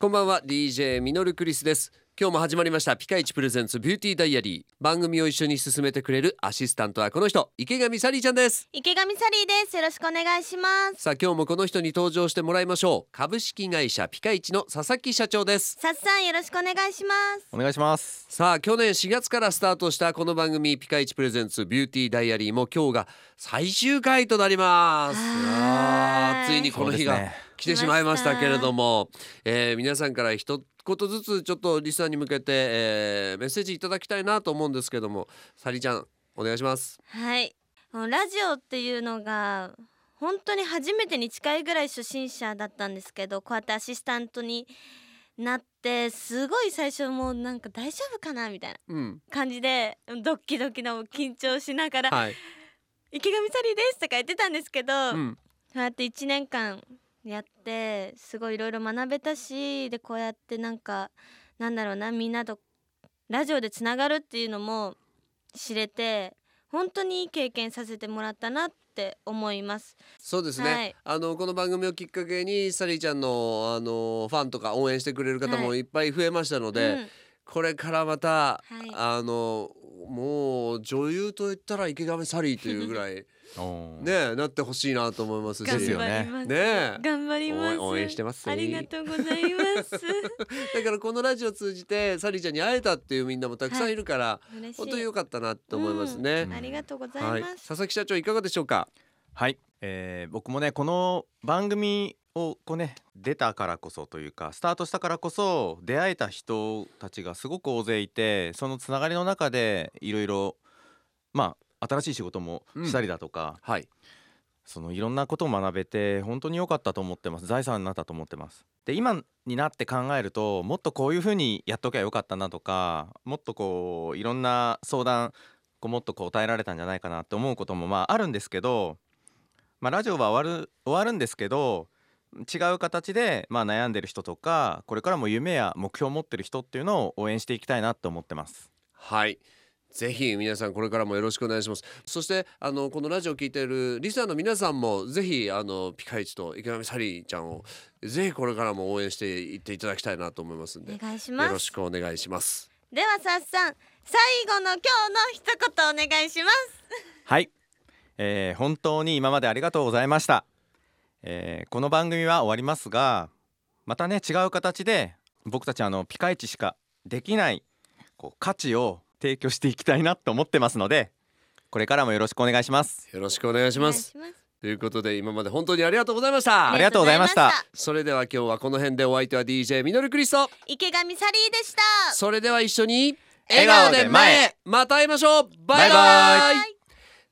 こんばんは DJ ミノルクリスです。今日も始まりましたピカイチプレゼンツビューティーダイアリー。番組を一緒に進めてくれるアシスタントはこの人池上サリーちゃんです。池上サリーです。よろしくお願いします。さあ今日もこの人に登場してもらいましょう。株式会社ピカイチの佐々木社長です。さっさんよろしくお願いします。お願いします。さあ去年4月からスタートしたこの番組ピカイチプレゼンツビューティーダイアリーも今日が最終回となります。ついにこの日が来てしまいましたけれども、えー皆さんから一言ずつちょっとリスナーに向けて、えーメッセージいただきたいなと思うんですけども。サリちゃんお願いします。はい。ラジオっていうのが本当に初めてに近いぐらい初心者だったんですけどこうやってアシスタントになってすごい最初もうなんか大丈夫かなみたいなうん。感じでドッキドキの緊張しながらはい、「池上サリーです」とか言ってたんですけど、うん、そうやって1年間やってすごいいろいろ学べたしでこうやってなんかなんだろうなみんなとラジオでつながるっていうのも知れて本当にいい経験させてもらったなって思います。そうですね、はい。あのこの番組をきっかけにサリーちゃんのあのファンとか応援してくれる方もはい。いっぱい増えましたので、うん。これからまた、はい。あのもう女優と言ったら池上サリーというぐらい ねなってほしいなと思いますし頑ですよね張ります。ねえ頑張ります。応援してますありがとうございます。だからこのラジオを通じてサリーちゃんに会えたっていうみんなもたくさんいるから、嬉しい。本当に良かったなと思いますね。うんありがとうございはいます。佐々木社長いかがでしょうか？はい、えー僕もねこの番組をこうね出たからこそというかスタートしたからこそ出会えた人たちがすごく大勢いてそのつながりの中でいろいろまあ新しい仕事もしたりだとか、はい。そのいろんなことを学べて本当に良かったと思ってます。財産になったと思ってます。で今になって考えるともっとこういう風にやっときゃよかったなとかもっとこういろんな相談こうもっと答えられたんじゃないかなって思うこともまああるんですけど、まあ、ラジオは終わる終わるんですけど違う形でまあ悩んでる人とかこれからも夢や目標を持ってる人っていうのを応援していきたいなと思ってます。はい。ぜひ皆さんこれからもよろしくお願いします。そしてあのこのラジオを聞いているリスナーの皆さんもぜひあのピカイチと池上サリーちゃんをぜひこれからも応援していっていただきたいなと思いますんで、お願いしよろます。しくお願いします。ではさっさん最後の今日の一言お願いします。はい、えー本当に今までありがとうございました、えーこの番組は終わりますがまたね違う形で僕たちあのピカイチしかできないこう価値を提供していきたいなと思ってますのでこれからもよろしくお願いします。よろしくお願いします。ということで今まで本当にありがとうございました。ありがとうございました。それでは今日はこの辺でお相手は DJ ミノルクリスト。池上サリーでした。それでは一緒に笑顔で前へ。また会いましょう。バイバイ。バイバイ。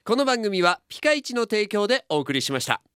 この番組はピカイチの提供でお送りしました